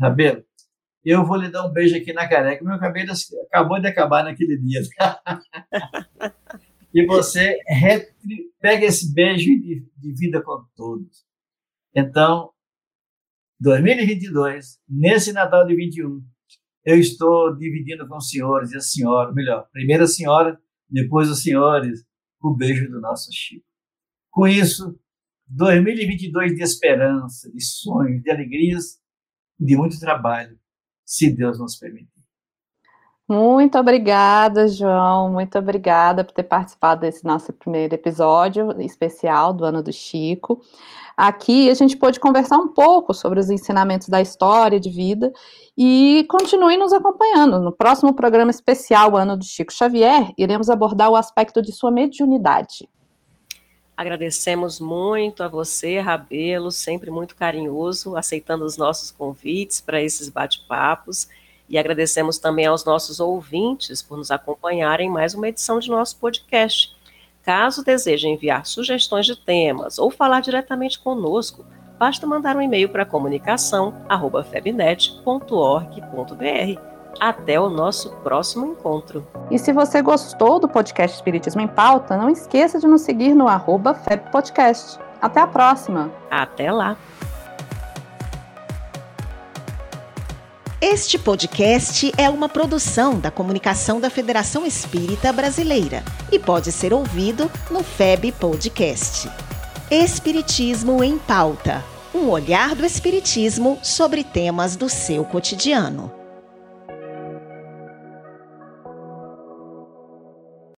Rabelo, eu vou lhe dar um beijo aqui na careca. Meu cabelo acabou de acabar naquele dia. e você pega esse beijo e divida com todos. Então, 2022, nesse Natal de 21, eu estou dividindo com os senhores e a senhora, melhor, primeiro a senhora, depois os senhores, o beijo do nosso Chico. Com isso, 2022 de esperança, de sonhos, de alegrias, de muito trabalho se Deus nos permitir. Muito obrigada, João. Muito obrigada por ter participado desse nosso primeiro episódio especial do Ano do Chico. Aqui a gente pôde conversar um pouco sobre os ensinamentos da história de vida e continue nos acompanhando. No próximo programa especial Ano do Chico Xavier, iremos abordar o aspecto de sua mediunidade. Agradecemos muito a você, Rabelo, sempre muito carinhoso, aceitando os nossos convites para esses bate-papos. E agradecemos também aos nossos ouvintes por nos acompanharem em mais uma edição de nosso podcast. Caso deseje enviar sugestões de temas ou falar diretamente conosco, basta mandar um e-mail para comunicação@febnet.org.br. Até o nosso próximo encontro. E se você gostou do podcast Espiritismo em Pauta, não esqueça de nos seguir no arroba FebPodcast. Até a próxima! Até lá! Este podcast é uma produção da Comunicação da Federação Espírita Brasileira e pode ser ouvido no FEB Podcast. Espiritismo em Pauta um olhar do Espiritismo sobre temas do seu cotidiano.